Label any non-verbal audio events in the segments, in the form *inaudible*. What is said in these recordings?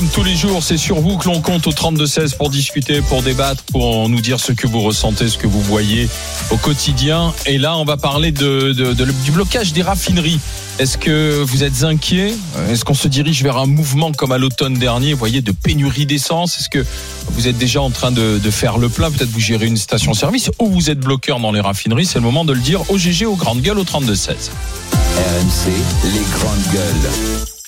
Comme tous les jours, c'est sur vous que l'on compte au 32-16 pour discuter, pour débattre, pour nous dire ce que vous ressentez, ce que vous voyez au quotidien. Et là, on va parler du blocage des raffineries. Est-ce que vous êtes inquiet? Est-ce qu'on se dirige vers un mouvement comme à l'automne dernier, vous voyez, de pénurie d'essence? Est-ce que vous êtes déjà en train de, de faire le plein? Peut-être vous gérez une station-service ou vous êtes bloqueur dans les raffineries? C'est le moment de le dire au GG, aux grandes gueules, au 32-16. RMC, les grandes gueules.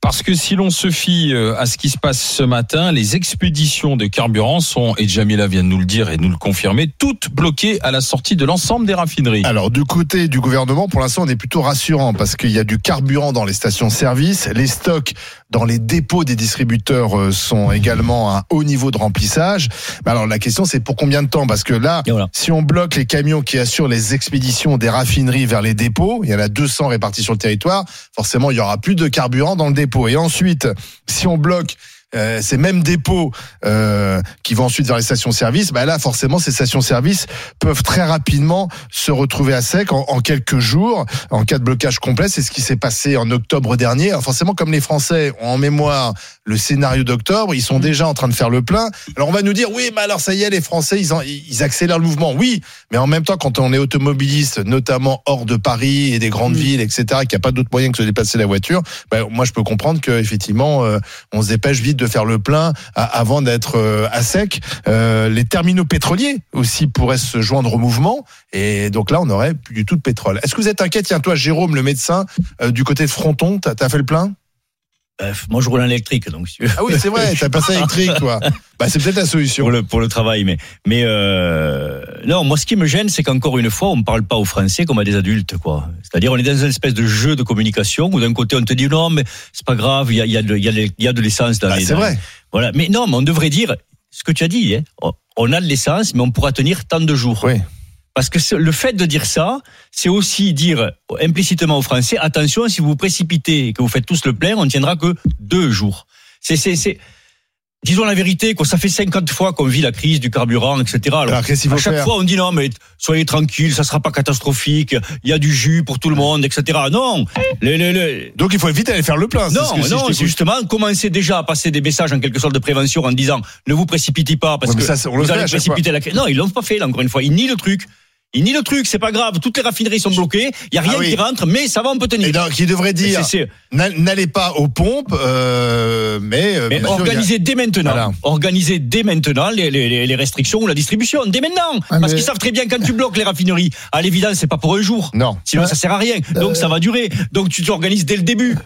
Parce que si l'on se fie euh, à ce qui se passe ce matin, les expéditions de carburant sont, et Jamila vient de nous le dire et nous le confirmer, toutes bloquées à la sortie de l'ensemble des raffineries. Alors du côté du gouvernement, pour l'instant, on est plutôt rassurant parce qu'il y a du carburant dans les stations-service. Les stocks dans les dépôts des distributeurs euh, sont également à un haut niveau de remplissage. Alors la question, c'est pour combien de temps? Parce que là, voilà. si on bloque les camions qui assurent les expéditions des raffineries vers les dépôts, il y en a 200 répartis sur le territoire, forcément, il y aura plus de carburant dans le dépôt. Et ensuite, si on bloque euh, ces mêmes dépôts euh, qui vont ensuite vers les stations-service, bah là forcément ces stations-service peuvent très rapidement se retrouver à sec en, en quelques jours en cas de blocage complet. C'est ce qui s'est passé en octobre dernier. Alors forcément, comme les Français ont en mémoire le scénario d'octobre, ils sont déjà en train de faire le plein. Alors on va nous dire oui, mais alors ça y est, les Français ils, en- ils accélèrent le mouvement. Oui, mais en même temps, quand on est automobiliste, notamment hors de Paris et des grandes villes, etc., qu'il n'y a pas d'autre moyen que de se déplacer la voiture, bah, moi je peux comprendre que effectivement euh, on se dépêche vite de faire le plein avant d'être euh, à sec. Euh, les terminaux pétroliers aussi pourraient se joindre au mouvement et donc là on n'aurait plus du tout de pétrole. Est-ce que vous êtes inquiet? Tiens toi Jérôme, le médecin euh, du côté de Fronton, t'as as fait le plein? Bref, moi je roule en électrique, donc si. Ah oui c'est vrai, t'as passé électrique toi. Bah c'est peut-être la solution. pour le pour le travail, mais mais euh, non, moi ce qui me gêne, c'est qu'encore une fois, on ne parle pas aux Français comme à des adultes, quoi. C'est-à-dire, on est dans une espèce de jeu de communication où d'un côté on te dit non, mais c'est pas grave, il y a y a de de- l'essence dans Bah, les. c'est vrai. Voilà, mais non, mais on devrait dire ce que tu as dit. Hein. On a de l'essence, mais on pourra tenir tant de jours. Oui. Parce que le fait de dire ça, c'est aussi dire implicitement aux Français attention, si vous vous précipitez et que vous faites tous le plein, on ne tiendra que deux jours. C'est, c'est, c'est. Disons la vérité, quoi. Ça fait 50 fois qu'on vit la crise du carburant, etc. Alors, Alors, qu'est-ce qu'il à chaque faire fois, on dit non, mais soyez tranquille, ça sera pas catastrophique. Il y a du jus pour tout le monde, etc. Non, le, le, le- Donc il faut vite aller faire le plein. c'est non, ce que non, c'est justement commencer déjà à passer des messages en quelque sorte de prévention en disant ne vous précipitez pas parce Ouais, que ça, on vous allez précipiter la crise. Non, ils l'ont pas fait là encore une fois. Ils nient le truc. Ils nient le truc, c'est pas grave. Toutes les raffineries sont bloquées. Il y a rien Ah oui. qui rentre, mais ça va, on peut tenir. Et donc, il devrait dire n'allez pas aux pompes, euh, mais, euh, mais bien il organiser dès maintenant, Voilà. organiser dès maintenant les, les, les restrictions ou la distribution, dès maintenant. Ah, Parce mais- qu'ils savent très bien quand tu bloques les raffineries, à l'évidence, c'est pas pour un jour. Non. Sinon, Ouais. ça sert à rien. Donc, Euh, ça va durer. Donc, tu t'organises dès le début.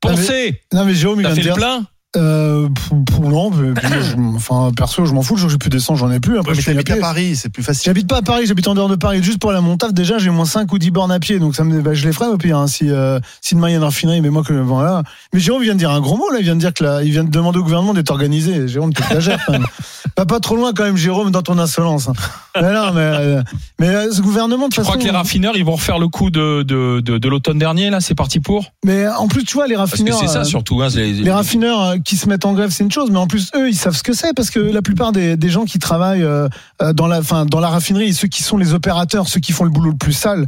Pensez. Non mais Jérôme il vient fait de le dire. plein Euh, pour, pour- non, *coughs* enfin perso je m'en fous. Le jour où j'ai plus d'essence j'en ai plus. Après Ouais, mais t'habites à. Paris, c'est plus facile. J'habite pas à Paris, j'habite en dehors de Paris. Juste pour aller à mon taf, déjà j'ai moins 5 ou 10 bornes à pied, donc ça me, bah, je les ferai au pire. hein, si, euh, si demain il y a une raffinerie, mais moi que voilà. Mais Jérôme vient de dire un gros mot là, il vient de dire que là, il vient de demander au gouvernement d'être organisé. Jérôme, tu exagères quand même. *laughs* Pas pas trop loin quand même, Jérôme, dans ton insolence. hein. Mais non, mais, euh, mais euh, ce gouvernement de Tu toute crois façon. que les raffineurs, ils vont refaire le coup de, de, de, de l'automne dernier, là C'est parti pour? Mais en plus, tu vois, les raffineurs. c'est ça euh, surtout. Hein, les, Les raffineurs euh, qui se mettent en grève, c'est une chose, mais en plus eux, ils savent ce que c'est parce que la plupart des, des gens qui travaillent euh, euh, dans la, enfin, dans la raffinerie, ceux qui sont les opérateurs, ceux qui font le boulot le plus sale.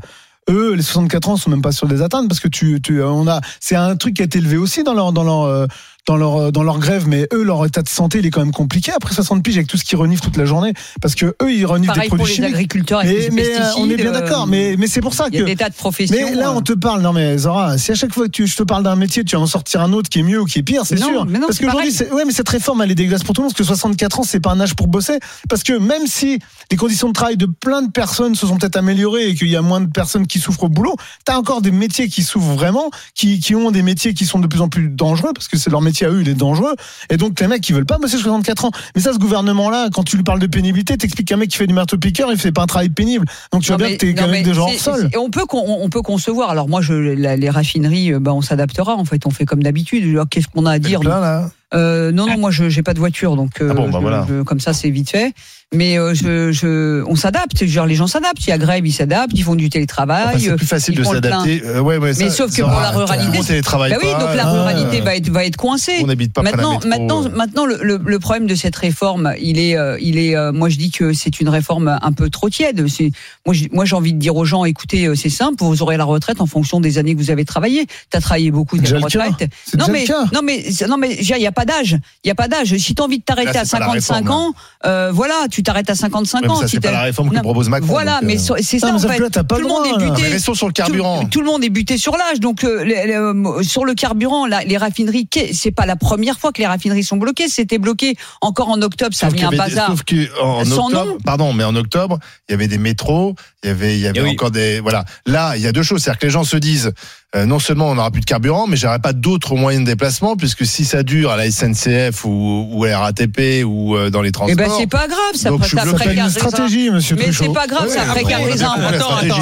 Eux, les 64 ans sont même pas sûrs de les atteindre parce que tu, tu, euh, on a, c'est un truc qui a été élevé aussi dans leur, dans leur, dans leur euh, dans leur grève, mais eux leur état de santé il est quand même compliqué après 60 piges avec tout ce qu'ils reniflent toute la journée, parce que eux ils reniflent Pareil des pour produits les chimiques. agriculteurs avec Mais, les mais, euh, pesticides. on est bien d'accord, euh, mais mais c'est pour ça Il y a que des tas de professions. mais là, on te parle, non mais Zora, si à chaque fois que tu, je te parle d'un métier, tu vas en sortir un autre qui est mieux ou qui est pire, c'est sûr. mais non, parce qu'aujourd'hui, ouais, mais cette réforme, elle est dégueulasse pour tout le monde, parce que 64 ans, c'est pas un âge pour bosser. Parce que même si les conditions de travail de plein de personnes se sont peut-être améliorées et qu'il y a moins de personnes qui souffrent au boulot, t'as encore des métiers qui souffrent vraiment, qui, qui ont des métiers qui sont de plus en plus dangereux, parce que c'est leur métier à eux, il est dangereux. Et donc, les mecs qui veulent pas bosser 64 ans. Mais ça, ce gouvernement-là, quand tu lui parles de pénibilité, t'expliques qu'un mec qui fait du marteau-piqueur, il fait pas un travail pénible. Donc tu vois Non, bien mais- que t'es quand même des gens hors sol. On peut, con- on peut concevoir. Alors moi, je, la- les raffineries, euh, bah, on s'adaptera. En fait, on fait comme d'habitude. Qu'est-ce qu'on a à dire Plein, là. Euh, Non, non, moi, je j'ai pas de voiture, donc euh, Ah bon, bah je- voilà. je- comme ça, c'est vite fait. Mais euh, je, je, on s'adapte. Genre, les gens s'adaptent. Il y a grève, ils s'adaptent. Ils font du télétravail. Enfin, c'est plus facile de s'adapter. Euh, ouais, ouais, Mais sauf que pour la ruralité, monde télétravaille Bah oui, donc la euh, ruralité va être va être coincée. On n'habite pas près de la Maintenant, métro, maintenant, euh. maintenant, le, le, le problème de cette réforme, il est, euh, il est. euh, moi, je dis que c'est une réforme un peu trop tiède. C'est, moi, j'ai- moi, j'ai envie de dire aux gens, écoutez, euh, c'est simple, vous aurez la retraite en fonction des années que vous avez travaillé. T'as travaillé beaucoup, t'as la retraite. Non mais, non mais, non mais, il y a pas d'âge. Il y a pas d'âge. Si t'as envie de t'arrêter à c'est pas la 55 réforme, ans, euh, voilà, tu t'arrêtes à 55 Ouais, mais ans. ça, Si c'est pas la réforme que propose Macron. Voilà, donc, mais euh, c'est ça mais en sauf fait. que là, t'as pas Tout le monde droit, est buté. Sur le carburant. Tout, tout le monde est buté sur l'âge. Donc, euh, les- les, euh, sur le carburant, les raffineries, c'est pas la première fois que les raffineries sont bloquées. C'était bloqué encore en octobre. Ça a mis un bazar. sauf que en Sans octobre, pardon, mais en octobre, il y avait des métros, il y avait, il y avait Eh encore des, voilà. Là, il y a deux choses, c'est-à-dire que les gens se disent, euh, non seulement on n'aura plus de carburant, mais j'aurai pas d'autres moyens de déplacement, puisque si ça dure à la SNCF ou, ou à la RATP ou euh, dans les Eh transports. ben, c'est pas grave. Ça, Donc, ça précarisera. stratégie, monsieur Mais c'est pas grave, Ouais, ça précarise un.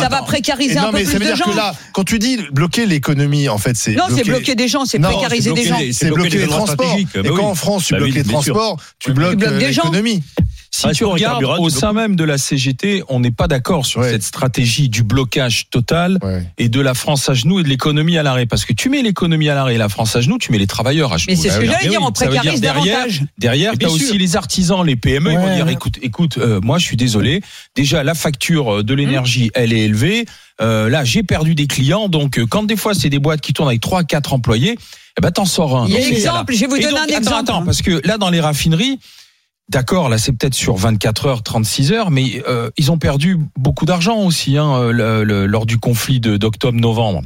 Ça va précariser un peu mais plus ça veut de dire gens. que là, quand tu dis bloquer l'économie, en fait, c'est Non, c'est bloquer- des gens, c'est précariser des gens. c'est bloquer les transports. Et Bah quand en France tu Bah bloques les transports, tu bloques euh, l'économie. Si tu regardes au sein même de la CGT, on n'est pas d'accord sur Ouais. cette stratégie du blocage total Ouais. et de la France à genoux et de l'économie à l'arrêt. Parce que tu mets l'économie à l'arrêt et la France à genoux, tu mets les travailleurs à genoux. Mais c'est ce Bah que j'allais dire, on précarise derrière, davantage. Derrière, tu as bien aussi les artisans, les PME, ils vont Ouais. dire écoute, écoute, euh, moi je suis désolé. Déjà, la facture de l'énergie, elle est élevée. Euh, là, j'ai perdu des clients. Donc, euh, quand des fois, c'est des boîtes qui tournent avec 3 4 employés, eh ben, t'en sors un. Il y a Dans ces exemple, je vais vous donner donc, un attends, exemple. Attends, parce que là, dans les raffineries, D'accord, là c'est peut-être sur 24 heures, 36 heures, mais euh, ils ont perdu beaucoup d'argent aussi hein, le- le- lors du conflit de- d'octobre-novembre.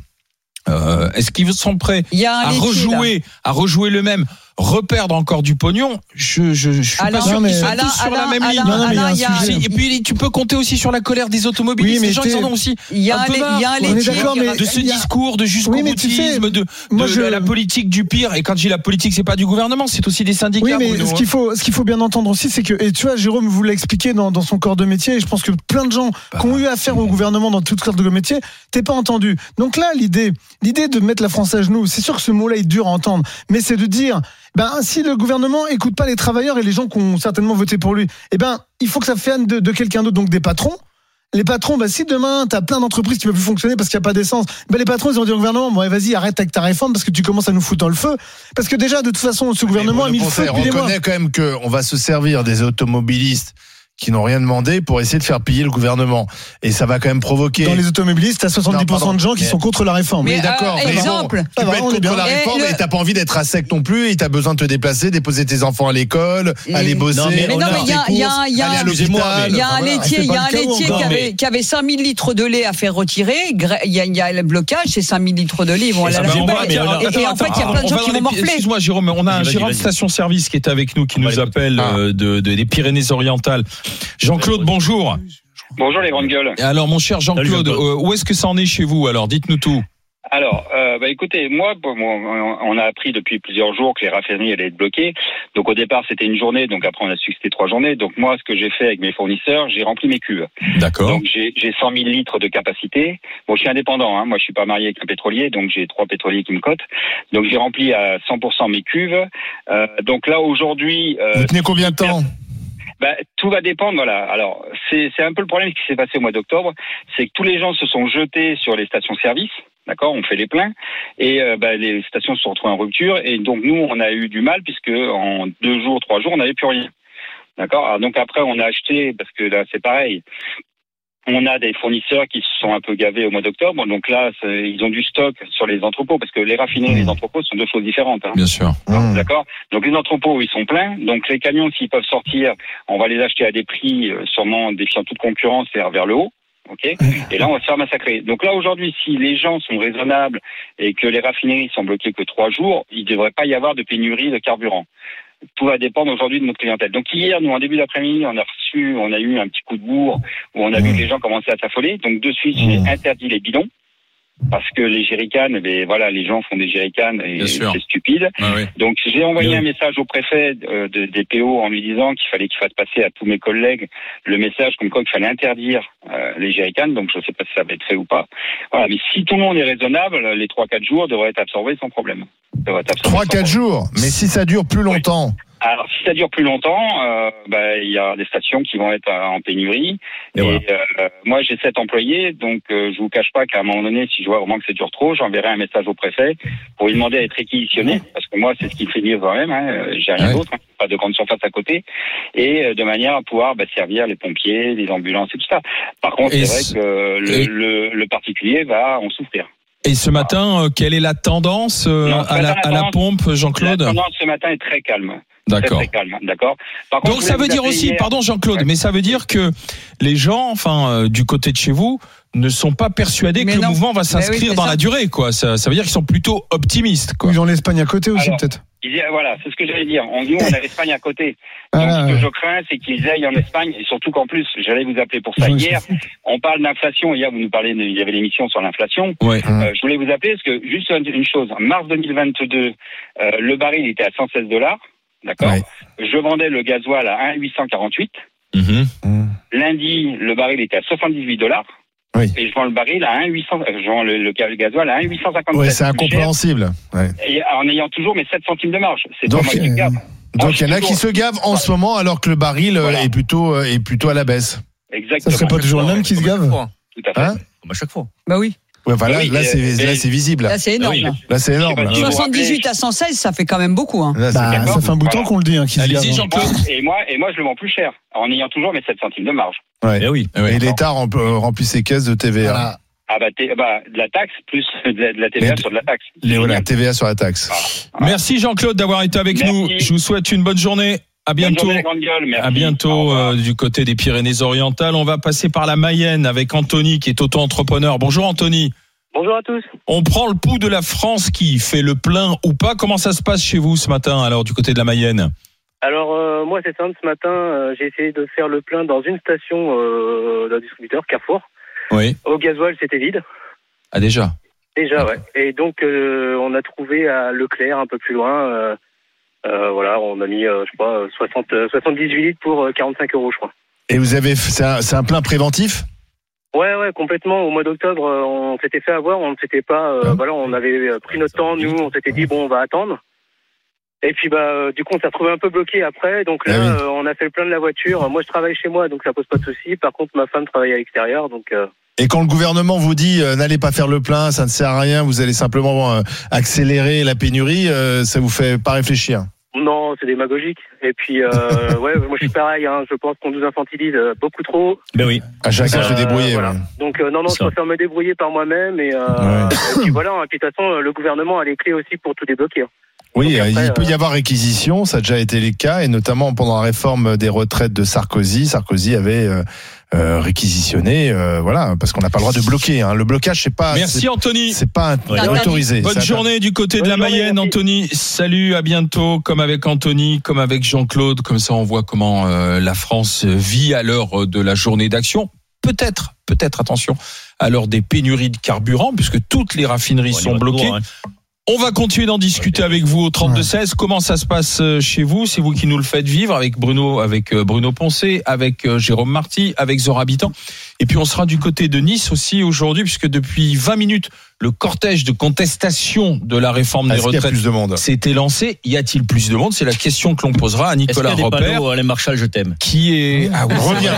Euh, Est-ce qu'ils sont prêts à là. rejouer, à rejouer le même, reperdre encore du pognon Je je, je suis Alain, pas sûr qu'ils soient Alain, tous sur la même ligne. Non, non, mais il y a Alain, un il y a- sujet. Et puis tu peux compter aussi sur la colère des automobilistes. Oui, mais les gens ils en ont aussi Il y a un peu marre, il de ce il y a- discours de jusqu'au Oui, mais tu sais, boutisme, de, la politique du pire. Et quand je dis la politique, c'est pas du gouvernement, c'est aussi des syndicats. Oui, mais ce hein. qu'il faut, ce qu'il faut bien entendre aussi, c'est que, et tu vois, Jérôme vous l'a expliqué dans, dans son corps de métier, et je pense que plein de gens Bah, qui ont eu affaire au gouvernement dans tout corps de métier, t'es pas entendu. Donc là, l'idée, l'idée de mettre la France à genoux, c'est sûr que ce mot-là est dur à entendre, mais c'est de dire, ben, si le gouvernement écoute pas les travailleurs et les gens qui ont certainement voté pour lui, eh ben, il faut que ça vienne de, de quelqu'un d'autre, donc des patrons. Les patrons, bah, si demain, t'as plein d'entreprises qui peuvent plus fonctionner parce qu'il n'y a pas d'essence, bah, les patrons, ils ont dit au gouvernement, bon, vas-y, arrête avec ta réforme parce que tu commences à nous foutre dans le feu. Parce que déjà, de toute façon, ce gouvernement a mis le feu on reconnaît quand même qu'on va se servir des automobilistes qui n'ont rien demandé pour essayer de faire piller le gouvernement. Et ça va quand même provoquer. Dans les automobilistes, t'as 70% Non, pardon. de gens qui Mais- sont contre la réforme. Mais, Oui, d'accord. euh, mais bon, exemple. tu peux être contre bien. la Et réforme le- et t'as pas envie d'être à sec non plus et t'as besoin de te déplacer, déposer tes enfants à l'école, Et- aller bosser. Non, mais non, il y a, y y y un laitier, il y a un laitier qui encore, avait, mais- qui avait 5000 litres de lait à faire retirer. Il y a, il y a le blocage, c'est 5000 litres de lait, Ah Et, et en fait, il y a Attends, plein de gens qui vont morfler. Excuse-moi, Jérôme, on a un gérant de station-service qui est avec nous, qui nous appelle euh, de, de- des Pyrénées-Orientales. Jean-Claude, bonjour. Bonjour les grandes gueules. Alors, mon cher Jean-Claude, euh, où est-ce que ça en est chez vous Alors, dites-nous tout. Alors, euh, bah écoutez, moi, bon, on on a appris depuis plusieurs jours que les raffineries allaient être bloquées. Donc au départ, c'était une journée, donc après on a su que c'était trois journées. Donc moi, ce que j'ai fait avec mes fournisseurs, j'ai rempli mes cuves. D'accord. Donc j'ai j'ai 100 000 litres de capacité. Bon, je suis indépendant, hein. moi je suis pas marié avec un pétrolier, donc j'ai trois pétroliers qui me cotent. Donc j'ai rempli à 100% mes cuves. Euh, donc là aujourd'hui, euh, Vous tenez combien de temps? Bah, tout va dépendre, voilà. Alors, c'est un peu le problème qui s'est passé au mois d'octobre, c'est que tous les gens se sont jetés sur les stations-service, d'accord On fait les pleins, et euh, bah, les stations se sont retrouvées en rupture, et donc nous, on a eu du mal, puisque en deux jours, trois jours, on n'avait plus rien. D'accord Donc après, on a acheté, parce que là, c'est pareil, On a des fournisseurs qui se sont un peu gavés au mois d'octobre, donc là, ils ont du stock sur les entrepôts, parce que les raffineries et les entrepôts sont deux choses différentes. hein. Bien sûr. Mmh. D'accord Donc les entrepôts, ils sont pleins. Donc les camions, s'ils peuvent sortir, on va les acheter à des prix euh, sûrement défiant toute concurrence, c'est-à-dire vers le haut. Ok Et là, on va se faire massacrer. Donc là, aujourd'hui, si les gens sont raisonnables et que les raffineries sont bloquées que trois jours, il ne devrait pas y avoir de pénurie de carburant. Tout va dépendre aujourd'hui de notre clientèle. Donc hier, nous, en début d'après-midi, on a reçu, on a eu un petit coup de bourre où on a vu que les gens commençaient à s'affoler. Donc de suite, j'ai interdit les bidons. Parce que les jerrycans, eh voilà, les gens font des jerrycans et c'est stupide. Ah oui. Donc j'ai envoyé Oui. un message au préfet euh, de- des PO en lui disant qu'il fallait qu'il fasse passer à tous mes collègues le message comme quoi qu'il fallait interdire euh, les jerrycans. Donc je ne sais pas si ça va être fait ou pas. Voilà, mais si tout le monde est raisonnable, les 3-4 jours devraient être absorbés sans problème. Devraient être absorbés sans 3-4 problème. jours. Mais si ça dure plus longtemps. Alors si ça dure plus longtemps, euh, bah, il y a des stations qui vont être euh, en pénurie. Et Et, voilà. euh, moi j'ai sept employés, donc euh, je vous cache pas qu'à un moment donné, si je vois vraiment que ça dure trop, j'enverrai un message au préfet pour lui demander à être réquisitionné, parce que moi c'est ce qui me fait vivre quand même. Hein, euh, j'ai rien Ouais. d'autre, hein, pas de grande surface à côté, et euh, de manière à pouvoir bah, servir les pompiers, les ambulances et tout ça. Par contre, c'est ce- vrai que le, le, le particulier va en souffrir. Et ce matin, euh, quelle est la tendance euh, Non, à, la, à pompe, Jean-Claude La tendance ce matin est très calme. D'accord. très calme, d'accord. Donc ça veut dire aussi, hier- pardon Jean-Claude, Ouais. mais ça veut dire que les gens, enfin euh, du côté de chez vous, ne sont pas persuadés Mais que le mouvement va oui, s'inscrire dans ça. la durée, quoi. Ça, ça veut dire qu'ils sont plutôt optimistes, quoi. Ils ont l'Espagne à côté aussi, peut-être. Voilà, c'est ce que j'allais dire. On dit, on a l'Espagne à côté. Donc, Ah, ce que je crains, c'est qu'ils aillent en Espagne, et surtout qu'en plus, j'allais vous appeler pour ça hier. On parle d'inflation. Hier, vous nous parlez, de- il y avait l'émission sur l'inflation. Ouais. Euh, je voulais vous appeler parce que juste une une chose. En mars 2022, euh, le baril était à 116 dollars. D'accord. Ouais. Je vendais le gasoil à 1,848. Mhm. Lundi, le baril était à 78 dollars. Oui. Et je vends le baril à 1,800, euh, je vends le, le gasoil à 1,857. Ouais, c'est incompréhensible. Ouais. Et en ayant toujours mes 7 centimes de marge. C'est Donc, moi qui euh. Donc il y en a toujours- qui se gavent en ce moment alors que le baril euh, Voilà. est plutôt euh, est plutôt à la baisse. Exactement. Ça serait pas toujours le même qui se gave Tout à fait. Hein Comme à chaque fois. Bah oui. Ouais, enfin, là, Oui, c'est visible. Là, c'est énorme. oui. là. Là c'est énorme. Là. vous- 78 à 116, ça fait quand même beaucoup. Hein. Là, Bah, ça fait un bout de temps Voilà. qu'on le dit, hein, Allez-y. Et moi, et moi, je le vends plus cher, en ayant toujours mes 7 centimes de marge. Ouais. Eh oui. Eh oui. Et l'État rem- remplit ses caisses de TVA. Voilà. Ah bah, bah, de la taxe plus de la, de la TVA Mais- sur de la taxe. Les, voilà, TVA sur la taxe. Merci Jean-Claude d'avoir été avec Merci. nous. Je vous souhaite une bonne journée. À bientôt. À bientôt euh, du côté des Pyrénées-Orientales. On va passer par la Mayenne avec Anthony qui est auto-entrepreneur. Bonjour Anthony. Bonjour à tous. On prend le pouls de la France qui fait le plein ou pas. Comment ça se passe chez vous ce matin alors du côté de la Mayenne? Alors euh, moi c'est simple, ce matin euh, j'ai essayé de faire le plein dans une station euh, d'un distributeur, Carrefour. Oui. Au gasoil c'était vide, Ah déjà. déjà ouais. Et donc on a trouvé à Leclerc un peu plus loin, voilà, on a mis je sais pas 60, euh, 78 litres pour euh, 45 euros je crois. Et vous avez c'est un, plein préventif? Ouais ouais complètement. Au mois d'octobre on s'était fait avoir, on ne s'était pas, Ah. voilà, on avait pris notre temps, nous on s'était dit bon on va attendre. Et puis bah euh, du coup on s'est retrouvé un peu bloqué après, donc là Ah oui. euh, on a fait le plein de la voiture. Moi je travaille chez moi donc ça pose pas de souci. Par contre ma femme travaille à l'extérieur donc euh, Et quand le gouvernement vous dit euh, n'allez pas faire le plein, ça ne sert à rien, vous allez simplement euh, accélérer la pénurie, euh, ça vous fait pas réfléchir? non c'est démagogique. Et puis euh, *laughs* ouais moi je suis pareil, hein, je pense qu'on nous infantilise beaucoup trop. Ben oui. À chacun Euh, se débrouiller. voilà. ouais. Donc euh, non non je préfère me débrouiller par moi-même et, euh, Ouais. et puis voilà. Et puis de toute façon le gouvernement a les clés aussi pour tout débloquer. Oui, euh, après, il peut y euh, avoir réquisition, ça a déjà été le cas, et notamment pendant la réforme des retraites de Sarkozy. Sarkozy avait euh, euh, réquisitionné, euh, voilà, parce qu'on n'a pas le droit de bloquer. Hein. Le blocage, c'est pas, Merci Anthony. c'est pas autorisé. Bonne journée du côté de la journée, Mayenne, merci. Anthony. Salut, à bientôt. Comme avec Anthony, comme avec Jean-Claude. Comme ça, on voit comment euh, la France vit à l'heure de la journée d'action. Peut-être, peut-être, attention, à l'heure des pénuries de carburant, puisque toutes les raffineries sont bloquées. hein. On va continuer d'en discuter avec vous au 32-16. Comment ça se passe euh, chez vous? C'est vous qui nous le faites vivre avec Bruno, avec euh, Bruno Poncé, avec euh, Jérôme Marty, avec Zora Habitant. Et puis on sera du côté de Nice aussi aujourd'hui, puisque depuis 20 minutes, le cortège de contestation de la réforme des Est-ce qu'il retraites s'était lancé. Y a-t-il plus de monde? C'est la question que l'on posera à Est-ce qu'il y Nicolas des Repère, panneaux, Alain Marchal, je t'aime? qui est ah oui, Reviens,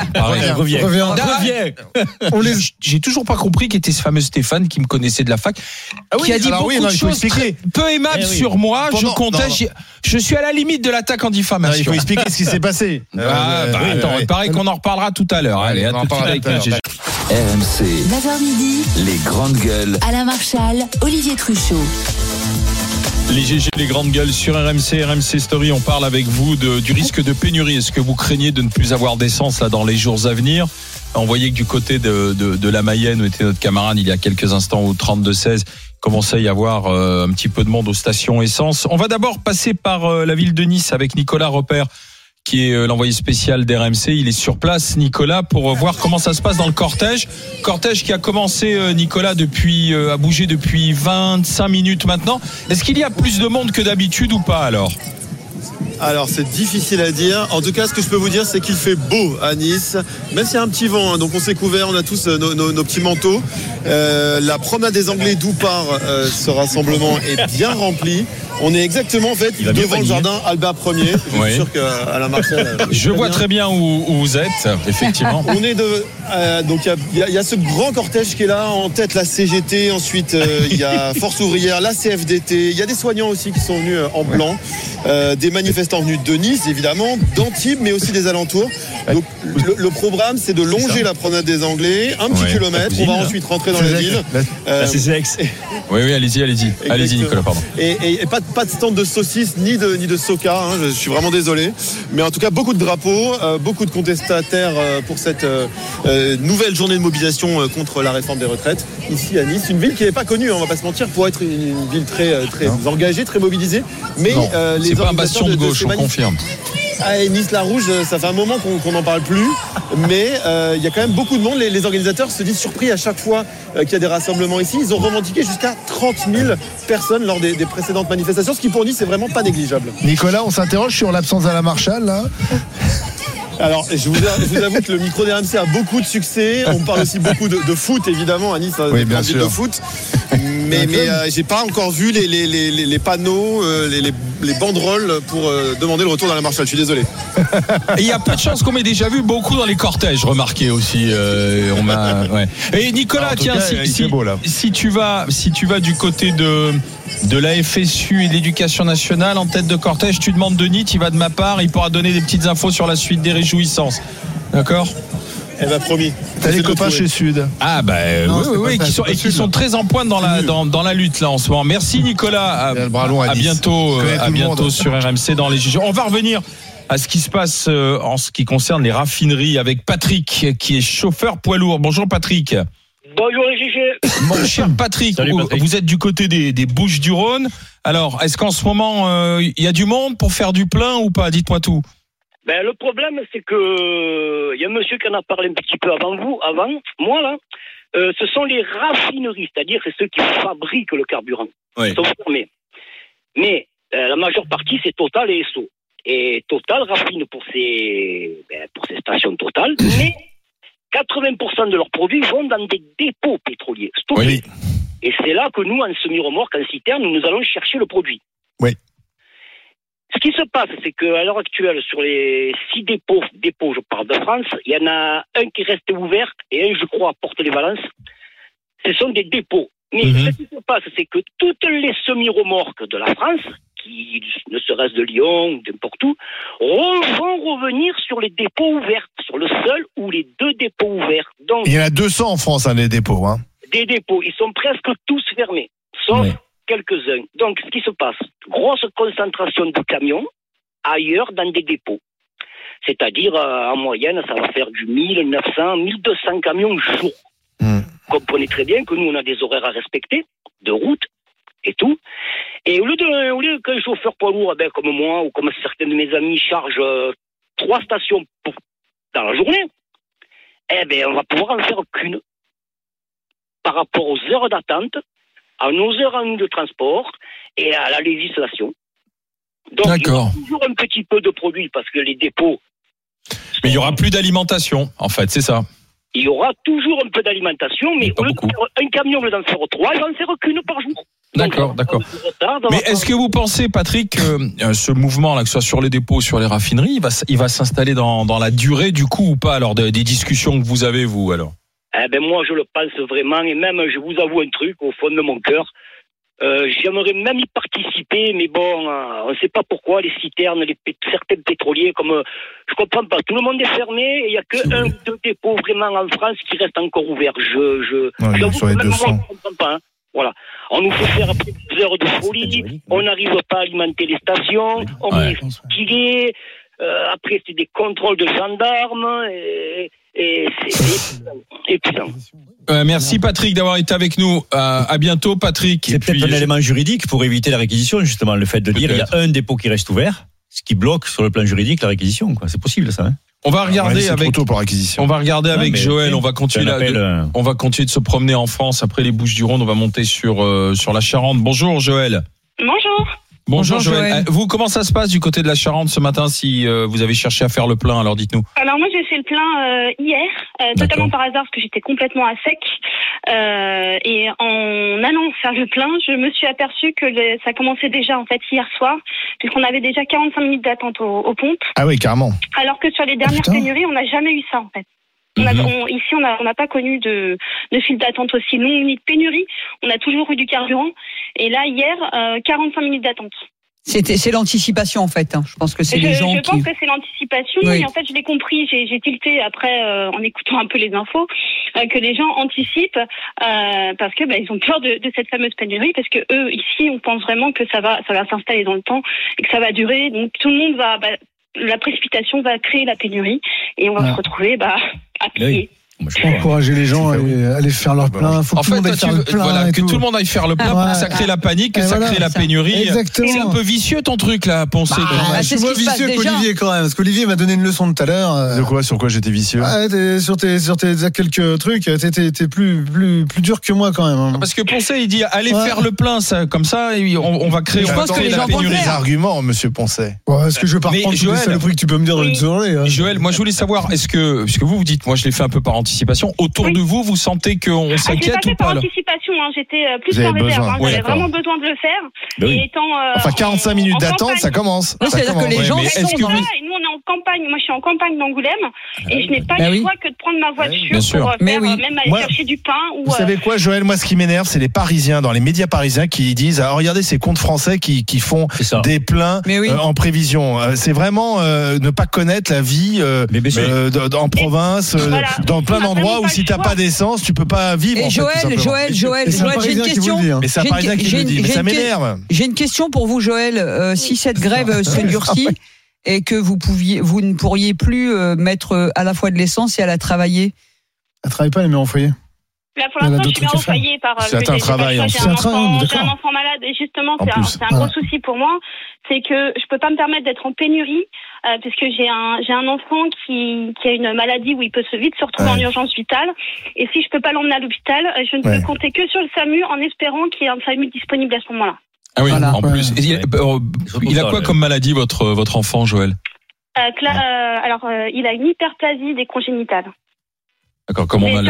reviens. Reviens. Reviens. On les... J'ai toujours pas compris qui était ce fameux Stéphane qui me connaissait de la fac, qui a dit beaucoup oui, non, de choses très- peu aimables Eh oui. sur moi. Pendant- je conteste. non, Je suis à la limite de l'attaque en Non, il diffamation. faut expliquer ce qui s'est passé. Ah, Euh, bah, oui, attends, oui. il paraît qu'on en reparlera tout à l'heure. Allez, on à en tout de suite avec RMC, 9h midi, les grandes gueules. Alain Marchal, Olivier Truchot. Les GG, les grandes gueules sur RMC, RMC Story, on parle avec vous de- du risque de pénurie. Est-ce que vous craignez de ne plus avoir d'essence là dans les jours à venir? On voyait que du côté de, de, de la Mayenne, où était notre camarade il y a quelques instants au 32-16, commençait à y avoir euh, un petit peu de monde aux stations essence. On va d'abord passer par euh, la ville de Nice avec Nicolas Repère qui est euh, l'envoyé spécial d'RMC. Il est sur place, Nicolas, pour euh, voir comment ça se passe dans le cortège. Cortège qui a commencé, euh, Nicolas, depuis à bouger depuis 25 minutes maintenant. Est-ce qu'il y a plus de monde que d'habitude ou pas alors? Alors c'est difficile à dire. En tout cas, ce que je peux vous dire, c'est qu'il fait beau à Nice, même s'il y a un petit vent. hein. donc on s'est couvert, on a tous euh, nos, nos- nos petits manteaux. Euh, la promenade des Anglais d'où part euh, ce rassemblement est bien remplie. On est exactement en fait devant le jardin Albert 1er. Je suis sûr qu'à la Marseille. Je vois très bien où, où vous êtes, effectivement. *laughs* On est de euh, donc il y a- y, y ce grand cortège qui est là en tête la CGT ensuite il y a *laughs* Force ouvrière la CFDT il y a des soignants aussi qui sont venus en blanc des manifestants venus de Nice évidemment d'Antibes mais aussi des alentours donc le, le programme c'est de longer la promenade des Anglais un petit Ouais, kilomètre on va ensuite rentrer dans la ville Euh, sexe. Oui, oui, allez-y, allez-y. Allez-y, Exactement. Nicolas, pardon. et, et- et pas, de- pas de stand de saucisses ni de, ni de soca, hein, je, suis vraiment désolé. Mais en tout cas, beaucoup de drapeaux, euh, beaucoup de contestataires euh, pour cette euh, euh, nouvelle journée de mobilisation euh, contre la réforme des retraites. Ici à Nice, une ville qui n'est pas connue, hein, on va pas se mentir, pour être une, une ville très, euh, très engagée, très mobilisée. Mais Non, euh, les c'est pas un organisateurs bastion de gauche, ces on confirme. ah, et Nice la Rouge, euh, ça fait un moment qu'on qu'on n'en parle plus, mais euh, il y a quand même beaucoup de monde. Les, les organisateurs se disent surpris à chaque fois euh, qu'il y a des rassemblements ici. Ils ont revendiqué jusqu'à 30 000 personnes lors des, des précédentes manifestations, ce qui pour Nice est vraiment pas négligeable. Nicolas, on s'interroge sur l'absence à la Marshall, là. Alors, je vous, je vous avoue que le micro d'RMC a beaucoup de succès. On parle aussi beaucoup de, de foot, évidemment, à Nice, hein, Oui, bien sûr. de foot. Mais, mais euh, j'ai pas encore vu les, les, les, les- les panneaux, euh, les, les, les banderoles pour euh, demander le retour dans la Marshall. Je suis désolé. Et il y a peu de chances qu'on m'ait déjà vu beaucoup dans les cortèges, remarquez aussi. euh, on ouais. Et Nicolas, tout tiens, cas, si, si- beau, là. si tu vas, si tu vas du côté de de la FSU et de l'Éducation nationale en tête de cortège, tu demandes Denis, il va de ma part, il pourra donner des petites infos sur la suite des réjouissances. D'accord? Elle m'a promis. T'as les copains chez Sud. Ah bah euh, Non, oui, oui, oui, ça, qui sont, et qui sont très en pointe dans la dans, dans la lutte là en ce moment. Merci Nicolas. À, à à Nice. bientôt, euh, à bientôt sur RMC dans les juges. On va revenir à ce qui se passe euh, en ce qui concerne les raffineries avec Patrick qui est chauffeur poids lourd. Bonjour Patrick. Bonjour les GG. Mon cher Patrick, Salut, vous- Patrick. vous êtes du côté des, des Bouches du Rhône. Alors, est-ce qu'en ce moment euh, il y a du monde pour faire du plein ou pas? Dites-moi tout. Ben, le problème, c'est que il y a un monsieur qui en a parlé un petit peu avant vous, avant moi là. Euh, ce sont les raffineries, c'est-à-dire c'est ceux qui fabriquent le carburant. Oui. Ils sont fermés. Mais euh, la majeure partie, c'est Total et Esso. Et Total raffine pour ses, ben, pour ses stations Total, mais 80% de leurs produits vont dans des dépôts pétroliers stockés. Oui. Et c'est là que nous, en semi-remorque, en citerne, nous allons chercher le produit. Oui. Ce qui se passe, c'est qu'à l'heure actuelle, sur les six dépôts, dépôts, je parle de France, il y en a un qui reste ouvert et un, je crois, à Porte-les-Valences. Ce sont des dépôts. Mais Mhm. ce qui se passe, c'est que toutes les semi-remorques de la France, qui ne serait-ce de Lyon ou n'importe où, vont revenir sur les dépôts ouverts, sur le seul ou les deux dépôts ouverts. Donc, Il y en a 200 en France, hein, les dépôts. Hein. des dépôts, ils sont presque tous fermés, sauf Oui. Quelques-uns. Donc, ce qui se passe, grosse concentration de camions ailleurs dans des dépôts. C'est-à-dire, euh, en moyenne, ça va faire du 1900, 1200 camions jour. Hmm. Comprenez très bien que nous, on a des horaires à respecter, de route et tout. Et au lieu, de, au lieu qu'un chauffeur poids lourd, eh ben, comme moi ou comme certains de mes amis, chargent euh, trois stations pour- dans la journée, eh ben, on va pouvoir en faire qu'une par rapport aux heures d'attente, à nos heures en de transport et à la législation. Donc, il y aura toujours un petit peu de produits parce que les dépôts, Mais il y aura plus d'alimentation, en fait, c'est ça. il y aura toujours un peu d'alimentation, mais Mais faire un camion, lieu d'en faire trois, il va en faire qu'une par jour. D'accord, va d'accord. Mais est-ce que vous pensez, Patrick, que euh, ce mouvement-là, que ce soit sur les dépôts, sur les raffineries, il va, il va s'installer dans, dans la durée du coup ou pas Alors de- des discussions que vous avez vous alors? Eh ben moi, je le pense vraiment, et même, je vous avoue un truc, au fond de mon cœur, Euh, J'aimerais même y participer, mais bon, euh, on ne sait pas pourquoi les citernes, les pét- certains pétroliers, comme euh, je comprends pas. Tout le monde est fermé et il y a que un ou deux dépôts vraiment en France qui restent encore ouverts. Je, je, Ouais, j'avoue sur les que même 200. moi, je comprends pas. hein. Voilà. On nous fait faire après des heures de folie, on n'arrive pas à alimenter les stations, on Ouais. est fatigué, euh, après c'est des contrôles de gendarmes, et, et c'est *laughs* épuisant. épuisant. Euh, merci Patrick d'avoir été avec nous. Euh, à bientôt Patrick. C'est peut-être un élément juridique pour éviter la réquisition, justement, le fait de dire il y a un dépôt qui reste ouvert, ce qui bloque sur le plan juridique la réquisition. quoi. C'est possible ça. Hein On va Ouais, regarder c'est avec. trop tôt pour. On va regarder Ouais, avec Joël. On va continuer. Là- appel, de- euh, On va continuer de se promener en France après les Bouches du Rhône. On va monter sur euh, sur la Charente. Bonjour Joël. Bonjour. Bonjour, Bonjour, Joël. Joël. Euh, Vous comment ça se passe du côté de la Charente ce matin si euh, vous avez cherché à faire le plein Alors dites-nous. Alors moi j'ai fait le plein euh, hier, euh, totalement par hasard parce que j'étais complètement à sec. Euh, et en allant faire le plein, je me suis aperçue que le- ça commençait déjà en fait hier soir, puisqu'on avait déjà 45 minutes d'attente aux, aux pompes, Ah oui, carrément. alors que sur les dernières putain. pénuries, on n'a jamais eu ça en fait. On a- Mhm. on- ici, on n'a on pas connu de, de file d'attente aussi longue ni de pénurie. On a toujours eu du carburant. Et là, hier, euh, 45 minutes d'attente. C'était- C'est l'anticipation, en fait. hein. Je pense que c'est Je, les gens je qui. pense que c'est l'anticipation Oui. et en fait je l'ai compris, j'ai j'ai tilté après euh, en écoutant un peu les infos euh, que les gens anticipent euh, parce que bah, ils ont peur de, de cette fameuse pénurie parce que eux ici on pense vraiment que ça va ça va s'installer dans le temps et que ça va durer donc tout le monde va bah, la précipitation va créer la pénurie et on va Ouais. se retrouver bah, à pied. Moi, je crois. Encourager les gens à aller, aller faire leur plein. Faut que En tout fait, toi, faire veux- le plein. voilà, que tout le monde aille faire le plein Ah, pour que ça crée la panique, que ça voilà, crée la pénurie. Exactement. C'est un peu vicieux ton truc là, Poncé. Ah, bah, je suis ce moins vicieux qu'Olivier quand même, parce qu'Olivier m'a donné une leçon tout à l'heure. euh, De quoi Sur quoi j'étais vicieux Ah, sur tes, sur tes quelques trucs, t'es plus, plus, plus dur que moi quand même. hein. Parce que Poncé, il dit allez Ouais. faire le plein, ça, comme ça, on, on va créer. Je pense que les gens vont pénurie. le les faire. arguments, monsieur Poncet est-ce que je vais pas reprendre toutes les saloperies que tu peux me dire dans une journée hein Joël, moi je voulais savoir, est-ce que, puisque vous vous dites, moi je l'ai fait un peu par anticipation, autour Oui. de vous, vous sentez qu'on Ah, je l'ai s'inquiète pas ou fait par pas là anticipation, hein, j'étais euh, plus Vous en réserve. hein, J'avais vraiment besoin de le faire. Ben oui. Et étant, euh, Enfin, 45 en- minutes en d'attente, ça commence. Oui, c'est-à-dire que les gens sont que là, vous- et nous on est en campagne, moi je suis en campagne d'Angoulême et je n'ai pas Bah le oui. choix que de prendre ma voiture bien sûr. pour euh, Mais faire, oui. même aller chercher du pain ou Vous savez quoi, Joël? Moi, ce qui m'énerve, c'est les Parisiens, dans les médias parisiens, qui disent ah, regardez ces comptes français qui, qui font des pleins oui. euh, en prévision. Euh, C'est vraiment euh, ne pas connaître la vie euh, Mais euh, en province, Voilà. dans plein D'endroits vraiment où si t'as pas d'essence, tu peux pas vivre. en Et Joël. Joël, Joël, un j'ai une Parisien qui vous le question. dit, hein. Mais un Parisien qui le dit, ça m'énerve. J'ai une question pour vous, Joël. Euh, si cette grève *laughs* se durcit et que vous pouviez, vous ne pourriez plus euh, mettre euh, à la fois de l'essence et à la travailler. Elle travaille pas, elle met en foyer. Là, pour l'instant, je suis enfoyée par. euh, C'est un travail, J'ai un, C'est un enfant- j'ai d'accord. un enfant malade et justement, En c'est un, un gros souci pour moi. C'est que je peux pas me permettre d'être en pénurie euh, puisque j'ai un j'ai un enfant qui qui a une maladie où il peut se vite se retrouver Ouais. en urgence vitale. Et si je peux pas l'emmener à l'hôpital, euh, je ne Ouais. peux compter que sur le SAMU en espérant qu'il y ait un SAMU disponible à ce moment-là. Ah oui, Voilà. en plus. Il, euh, il a quoi comme maladie votre votre enfant, Joël? Euh, cla- euh, alors, euh, il a une hyperplasie des congénitales. D'accord, comment on C'est a le...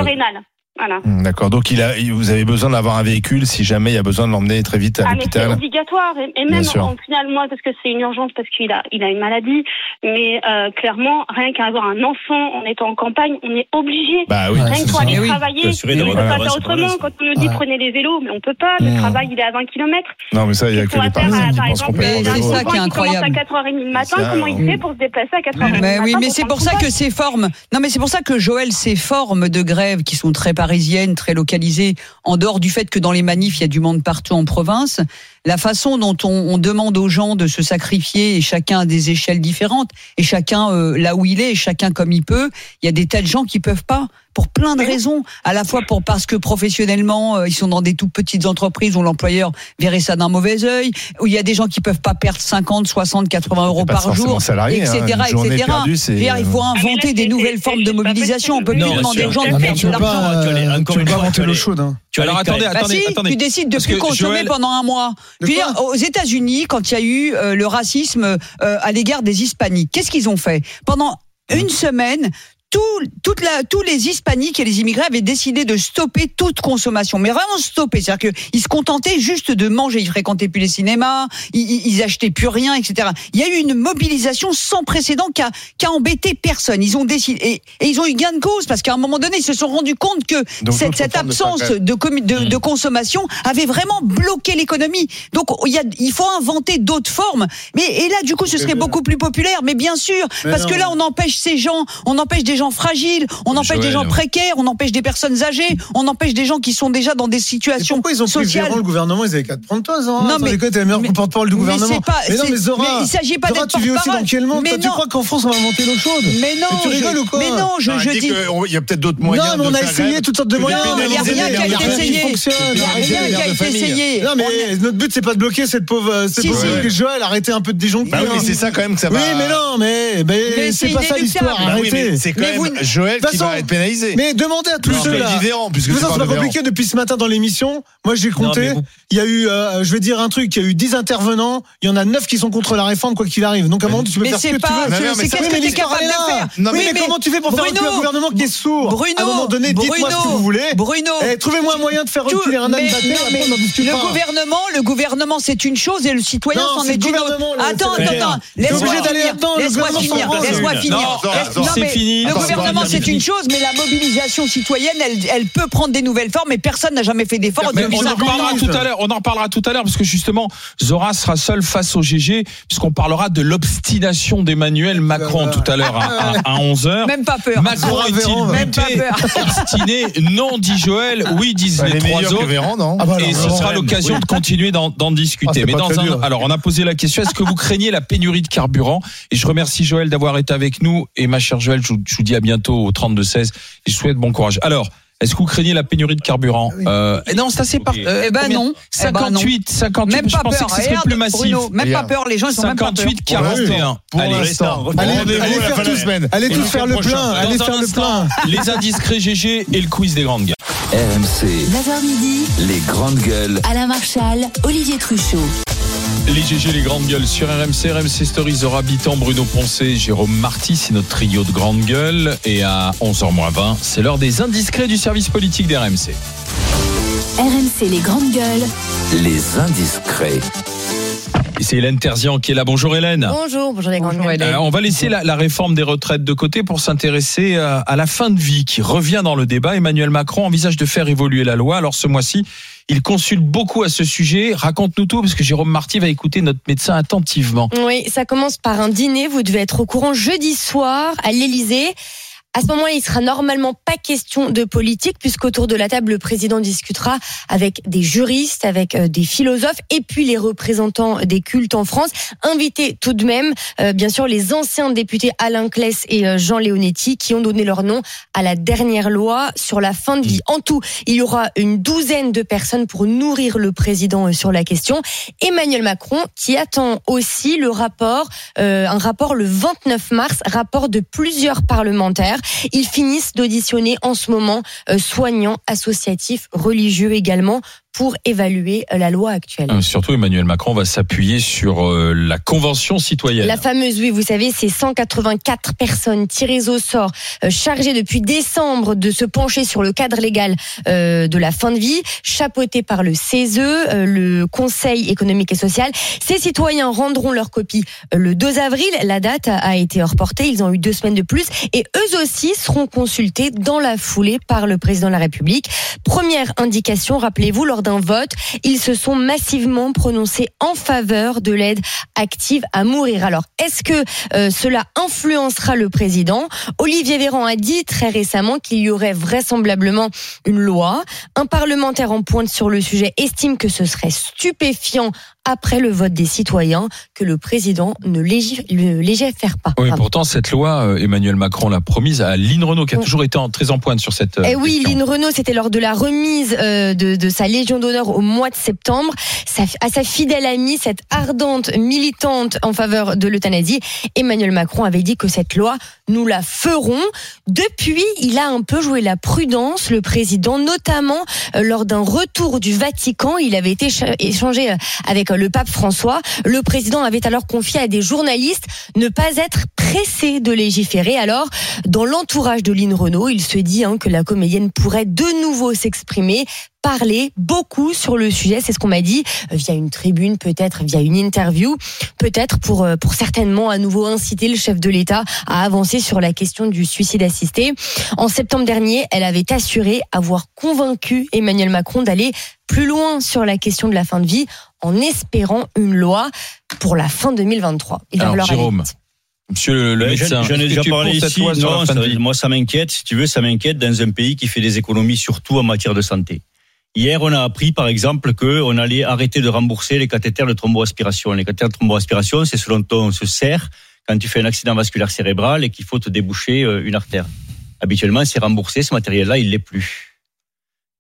Voilà. Hum, D'accord. Donc il a, vous avez besoin d'avoir un véhicule si jamais il y a besoin de l'emmener très vite à Ah, mais c'est l'hôpital. obligatoire. Et, même, en final, moi, parce que c'est une urgence, parce qu'il a, il a une maladie. Mais euh, clairement, rien qu'à avoir un enfant en étant en campagne, on est obligé. Bah oui. Rien que pour aller oui, travailler, on ne peut pas faire autrement. Quand on nous dit Ouais. prenez les vélos, mais on peut pas. Le Mmh. travail, il est à 20 km. Non, mais ça, il y a que les Parisiens qui par pensent qu'on exemple, peut c'est ça enfant qui est commence incroyable. à 4h30 le matin. Comment il fait pour se déplacer à 4h30 Mais le oui, matin mais c'est pour ça que ces formes, non mais c'est pour ça que Joël, ces formes de grève qui sont très parisiennes, très localisées, en dehors du fait que dans les manifs il y a du monde partout en province, la façon dont on, on demande aux gens de se sacrifier et chacun à des échelles différentes et chacun euh, là où il est et chacun comme il peut, il y a des tas de gens qui peuvent pas pour plein de raisons, à la fois pour parce que professionnellement euh, ils sont dans des toutes petites entreprises où l'employeur verrait ça d'un mauvais œil, où il y a des gens qui peuvent pas perdre 50, 60, 80 euros par jour, salarié, hein. etc., etc. perdue, dire, il faut Ah, là, inventer c'est- des nouvelles formes de mobilisation. On peut possible. plus Non, demander aux gens Ah, de perdre tu de l'argent. euh, encore une fois, l'eau chaude. hein. Tu Alors les- attendez, Bah attendez, si, attendez. tu décides de Parce plus consommer Joël- pendant un mois. Dire, aux États-Unis, quand il y a eu euh, le racisme euh, à l'égard des Hispaniques, qu'est-ce qu'ils ont fait? Pendant une semaine, tout, toute la, tous les hispaniques et les immigrés avaient décidé de stopper toute consommation, mais vraiment stopper. C'est-à-dire qu'ils se contentaient juste de manger. Ils fréquentaient plus les cinémas, ils, ils- achetaient plus rien, etc. Il y a eu une mobilisation sans précédent qui a, qui a embêté personne. Ils ont décidé et, et ils ont eu gain de cause parce qu'à un moment donné, ils se sont rendus compte que Donc, cette, cette de absence progrès. de, commu- de, de consommation avait vraiment bloqué l'économie. Donc il, y a, il faut inventer d'autres formes. Mais et là, du coup, ce serait beaucoup plus populaire. Mais bien sûr, Mais parce non. que là, on empêche ces gens, on empêche des gens fragiles, on empêche Joël. des gens précaires, on empêche des personnes âgées, on empêche des gens qui sont déjà dans des situations pourquoi ils ont pris sociales. Véran, le gouvernement Ils avaient qu'à te prendre toi, Zora. Non, mais- mais t'es le meilleur mais- porte-parole du mais gouvernement. c'est pas- mais non, mais Zora, mais il s'agit pas Zora, d'être tu vis aussi dans quel monde Mais Toi, tu crois qu'en France, on va inventer l'eau chaude Mais non, tu je- rigoles ou quoi mais non, je, Non, je dis. qu'il y a peut-être d'autres moyens. Non, mais on de a essayé toutes sortes de moyens. Non, mais il y a mais rien qui a il été essayé. Il a rien qui a été. Non, mais notre but, c'est pas de bloquer cette pauvre, cette Si, pauvre si. Joël. Arrêtez un peu de disjoncter. Bah oui, mais hein. c'est ça quand même que ça Oui, va. mais non, mais, mais Mais c'est pas ça l'histoire. oui, mais Arrêtez. c'est quand Mais même vous- Joël qui va être pénalisé. Mais demandez à tous Non, ceux mais là. dis Véran, puisque De tu toute façon, c'est pas compliqué depuis ce matin dans l'émission. Moi, j'ai compté. Il y a eu, euh, je vais dire un truc, il y a eu 10 intervenants. Il y en a 9 qui sont contre la réforme, quoi qu'il arrive. Donc, à un moment, tu peux Mais faire ce que tu pas, veux. Mais c'est qu'est-ce que capable de faire. Oui, mais, comment tu fais pour faire un gouvernement qui est sourd Bruno, À un moment donné, dites-moi Bruno, ce que vous voulez. Bruno. Eh, Trouvez-moi un moyen de faire Tout- reculer un âne le gouvernement, le gouvernement, c'est une chose et le citoyen c'est est une autre. Attends, attends, attends. Laisse-moi finir. Laisse-moi finir. s'en. Laisse-moi Non, finir. C'est fini. Le gouvernement, c'est une chose, mais la mobilisation citoyenne, elle, elle peut prendre des nouvelles formes et personne n'a jamais fait d'effort depuis on en 50 ans. reparlera tout à l'heure. On en reparlera tout à l'heure parce que justement, Zora sera seul face au GG puisqu'on parlera de l'obstination d'Emmanuel Macron tout à l'heure à, à, 11 h Même pas peur. Macron est-il *laughs* obstiné Non, dit Joël. Oui, disent Elle les trois autres. Véran, non Ah bah alors, Et ce sera l'occasion Oui. de continuer d'en Ah, discuter. Mais dans un, dur. alors, on a posé la question est-ce que vous craignez la pénurie de carburant? Et je remercie Joël d'avoir été avec nous. Et ma chère Joël, je, vous- vous dis à bientôt au 32 16 et je souhaite bon courage. Alors. Est-ce que vous craignez la pénurie de carburant euh, Non, c'est assez par. euh, Eh ben combien non. Eh ben non. 58, 58. Même je pas pensais peur. que ce serait Regarde, plus massif. Bruno, même pas peur. Les gens, ils sont même pas peur. 58, 41. Pour Allez, l'instant. Allez, allez la faire fin de la tous- semaine. allez tous faire le prochain. plein. Allez faire le plein. *laughs* les indiscrets GG et le quiz des grandes gueules. RMC, 9h midi, les grandes gueules. Alain Marchal, Olivier Truchot. Les GG, les grandes gueules sur RMC, RMC Stories, Zora Habitant, Bruno Poncé, Jérôme Marty, c'est notre trio de grandes gueules. Et à 11h20, c'est l'heure des indiscrets du service politique d'RMC. RMC les grandes gueules. Les indiscrets. Et c'est Hélène Terzian qui est là. Bonjour Hélène. Bonjour, bonjour les grandes Bonjour, gueules. Hélène. Euh, on va laisser la, la réforme des retraites de côté pour s'intéresser euh, à la fin de vie qui revient dans le débat. Emmanuel Macron envisage de faire évoluer la loi. Alors ce mois-ci, il consulte beaucoup à ce sujet. Raconte-nous tout parce que Jérôme Marty va écouter notre médecin attentivement. Oui, ça commence par un dîner. Vous devez être au courant jeudi soir à l'Elysée. À ce moment-là, il sera normalement pas question de politique puisqu'autour de la table, le président discutera avec des juristes, avec euh, des philosophes et puis les représentants des cultes en France. Invités tout de même, euh, bien sûr, les anciens députés Alain Claes et euh, Jean Leonetti qui ont donné leur nom à la dernière loi sur la fin de vie. En tout, il y aura une douzaine de personnes pour nourrir le président euh, sur la question. Emmanuel Macron qui attend aussi le rapport, euh, un rapport le 29 mars, rapport de plusieurs parlementaires. Ils finissent d'auditionner en ce moment euh, soignants, associatifs, religieux également pour évaluer euh, la loi actuelle. Euh, Surtout Emmanuel Macron va s'appuyer sur euh, la convention citoyenne. La fameuse, oui, vous savez, ces 184 personnes tirées au sort, chargées depuis décembre de se pencher sur le cadre légal de la fin de vie, chapeauté par le CESE, le Conseil économique et social. Ces citoyens rendront leur copie le 2 avril. La date a, a été reportée. Ils ont eu deux semaines de plus. Et eux aussi seront consultés dans la foulée par le président de la République. Première indication, rappelez-vous, lors d'un vote, ils se sont massivement prononcés en faveur de l'aide active à mourir. Alors, est-ce que euh, cela influencera le président? Olivier Véran a dit très récemment qu'il y aurait vraisemblablement une loi. Un parlementaire en pointe sur le sujet estime que ce serait stupéfiant après le vote des citoyens que le président ne légifère pas. Oui, pourtant cette loi, euh, Emmanuel Macron l'a promise à Lynn Renault, qui a Oui. toujours été en- très en pointe sur cette. euh, Eh oui. Lynn Renault, c'était lors de la remise euh, de, de sa Légion d'honneur au mois de septembre. Sa- à sa fidèle amie, cette ardente militante en faveur de l'euthanasie, Emmanuel Macron avait dit que cette loi, nous la ferons. Depuis, il a un peu joué la prudence, le président, notamment lors d'un retour du Vatican. Il avait été cha- échangé avec le pape François. Le président avait alors confié à des journalistes ne pas être pressé de légiférer. Alors, dans l'entourage de Lynn Renault, il se dit hein, que la comédienne pourrait de nouveau s'exprimer parler beaucoup sur le sujet, c'est ce qu'on m'a dit euh, via une tribune, peut-être via une interview, peut-être euh, pour certainement à nouveau inciter le chef de l'État à avancer sur la question du suicide assisté. En septembre dernier, elle avait assuré avoir convaincu Emmanuel Macron d'aller plus loin sur la question de la fin de vie en espérant une loi pour la fin 2023. Il Alors, Jérôme, monsieur le, le médecin, J'en ai déjà parlé ici. Non, ça- moi, ça m'inquiète. Si tu veux, ça m'inquiète dans un pays qui fait des économies surtout en matière de santé. Hier, on a appris, par exemple, qu'on allait arrêter de rembourser les cathéters de thromboaspiration. Les cathéters de thromboaspiration, c'est ce dont on se sert quand tu fais un accident vasculaire cérébral et qu'il faut te déboucher euh, une artère. Habituellement, c'est remboursé. Ce matériel-là, il l'est plus.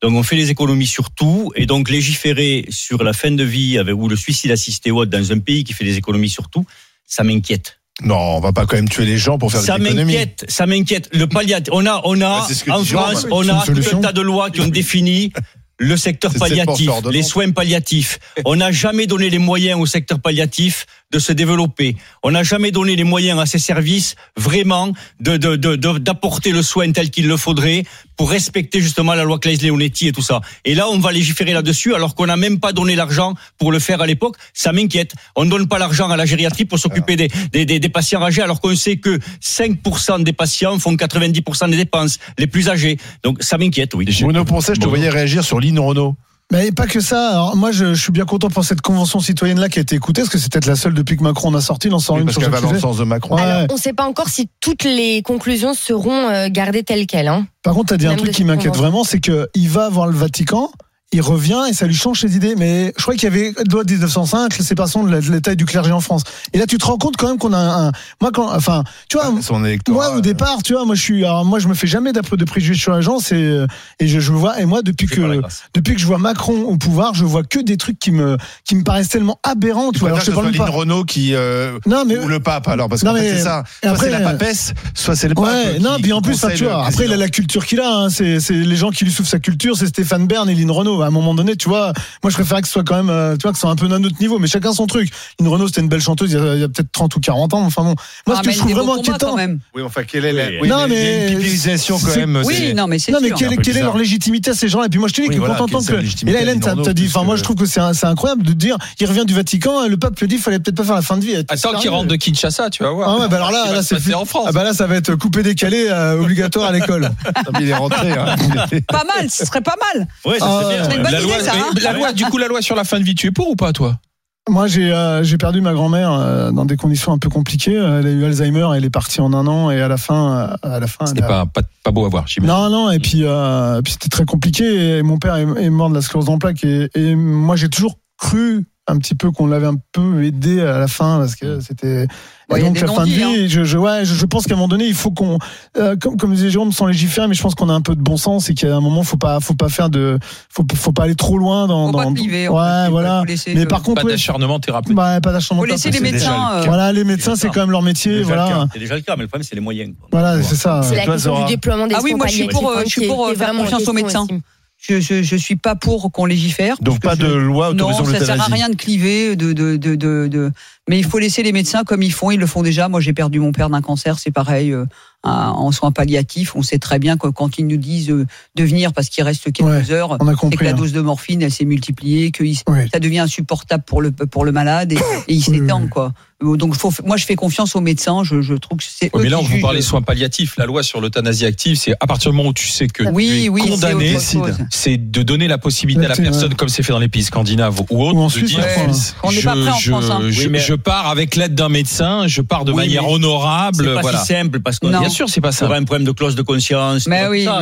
Donc, on fait les économies sur tout. Et donc, légiférer sur la fin de vie avec, ou le suicide assisté ou autre dans un pays qui fait des économies sur tout, ça m'inquiète. Non, on va pas quand même tuer les gens pour faire Ça des économies. m'inquiète, ça m'inquiète. Le palliatif, on a, on a, Bah, en. France, on a tout un tas de lois qui ont défini le secteur palliatif, les soins palliatifs. On n'a jamais donné les moyens au secteur palliatif de se développer. On n'a jamais donné les moyens à ces services vraiment de de- de- de- d'apporter le soin tel qu'il le faudrait pour respecter justement la loi Claes-Leonetti et tout ça. Et là, on va légiférer là-dessus alors qu'on n'a même pas donné l'argent pour le faire à l'époque. Ça m'inquiète. On ne donne pas l'argent à la gériatrie pour s'occuper des, des, des, des patients âgés alors qu'on sait que 5% des patients font 90% des dépenses, les plus âgés. Donc ça m'inquiète, oui. Bruno Poncet, je te voyais réagir sur Lynn Renault. Mais pas que ça. Alors, moi, je, je suis bien content pour cette convention citoyenne là qui a été écoutée, parce que c'est peut-être la seule depuis que Macron en a sorti. Il en sort Oui, une parce sur va dans le sens de Macron. Ouais. Alors, on ne sait pas encore si toutes les conclusions seront euh, gardées telles quelles. Hein. Par contre, t'as dit un truc qui m'inquiète vraiment, c'est que il va voir le Vatican. Il revient et ça lui change ses idées. Mais je crois qu'il y avait loi de 1905, la séparation de la, de la taille du clergé en France. Et là, tu te rends compte quand même qu'on a un, moi quand, enfin, tu vois, Son électorat. moi au départ, tu vois, moi je suis, alors moi je me fais jamais d'après de préjugés sur les gens, c'est euh, et je, je vois et moi depuis que depuis que je vois Macron au pouvoir, je vois que des trucs qui me qui me paraissent tellement aberrants. Tu vois, alors je te parle pas. Renault qui euh, Non mais ou le pape alors parce mais- c'est ça. et Soit après, c'est la papesse, soit c'est le pape. Ouais, non, puis en plus, tu vois, après, il a la culture qu'il a, hein, c'est les gens qui lui souffrent sa culture, c'est Stéphane Bern et Lynn Renault. À un moment donné, tu vois, moi, je préférais que ce soit quand même, euh, tu vois, que ce soit un peu d'un autre niveau, mais chacun son truc. Lynn Renault, c'était une belle chanteuse, il y a, peut-être 30 ou 40 ans, enfin bon. Moi, ce que je trouve vraiment inquiétant. quand même. Oui, enfin, quelle est la. Oui. Non, mais- une pipilisation quand même. Oui, non, mais c'est Non, mais quelle, est leur légitimité à ces gens-là? Et puis moi, je te dis Oui, que voilà, quand que. Et là, Hélène, t'as dit, enfin, moi, je trouve que c'est, incroyable de dire, il revient du Vatican, le pape lui dit, il fallait peut-être pas faire la fin de vie. Attends qu'il rentre de Kinshasa, tu vas voir. Ah ouais, bah alors là, là, c'est en France. Ah bah là, ça va être coupé décalé euh, obligatoire à l'école. *laughs* Ah, il est rentré. hein. Pas mal, ce serait pas mal. Ouais, ça Ah, serait bien. C'est une ouais. bonne La loi, idée, ça, hein. mais la loi, du coup, la loi sur la fin de vie, tu es pour ou pas, toi? Moi, j'ai euh, j'ai perdu ma grand-mère euh, dans des conditions un peu compliquées. Elle a eu Alzheimer, elle est partie en un an et à la fin, euh, à la fin, C'était elle a- pas, pas, pas beau à voir, j'imagine. non, non. Et puis, euh, puis c'était très compliqué. Et mon père est, est mort de la sclérose en plaques et, et moi, j'ai toujours cru un petit peu qu'on l'avait un peu aidé à la fin parce que c'était et Ouais, donc la fin de vie. Je, je, ouais, je, je pense qu'à un moment donné, il faut qu'on, euh, comme, comme disait Jérôme, sans légiférer, mais je pense qu'on a un peu de bon sens et qu'à un moment, faut pas, faut pas faire de, faut, faut pas aller trop loin dans. Faut pas dans cliver, en ouais, faut- voilà. laisser Mais le- par contre, Pas d'acharnement thérapeutique. bah, pas d'acharnement Faut laisser les médecins. euh, Voilà, les médecins, c'est quand même leur métier. déjà le Voilà. C'est déjà le cas, mais le problème, c'est les moyens. voilà, c'est ça. C'est la question du déploiement des Ah oui, moi, je suis pour, euh, hein, je suis pour, euh, faire confiance aux médecins. Je, je, je suis pas pour qu'on légifère. Donc pas de loi Non, autorisant ça sert à rien de cliver, de, de, de, de- mais il faut laisser les médecins comme ils font. Ils le font déjà. Moi, j'ai perdu mon père d'un cancer, c'est pareil. euh, en soins palliatifs, on sait très bien que quand ils nous disent euh, de venir parce qu'il reste quelques Ouais, heures, On a c'est que la hein. dose de morphine, elle s'est multipliée, que il- ça devient insupportable pour le pour le malade et, et il s'étend oui. quoi. Donc faut, moi, je fais confiance aux médecins. Je, je trouve que c'est mais là, on vous jugent. parle des soins palliatifs. La loi sur l'euthanasie active, c'est à partir du moment où tu sais que tu Oui, es oui, c'est condamné, c'est de donner la possibilité à la personne, comme c'est fait dans les pays scandinaves ou autres, Ou de Suisse, dire je. Ouais. On n'est pas je, prêt en je- France. hein. je- Oui, mais- je pars avec l'aide d'un médecin, je pars de Oui, manière honorable. C'est pas Voilà. si simple parce que Non. Bien sûr, c'est pas ça. un problème de clause de conscience. Mais oui, ça.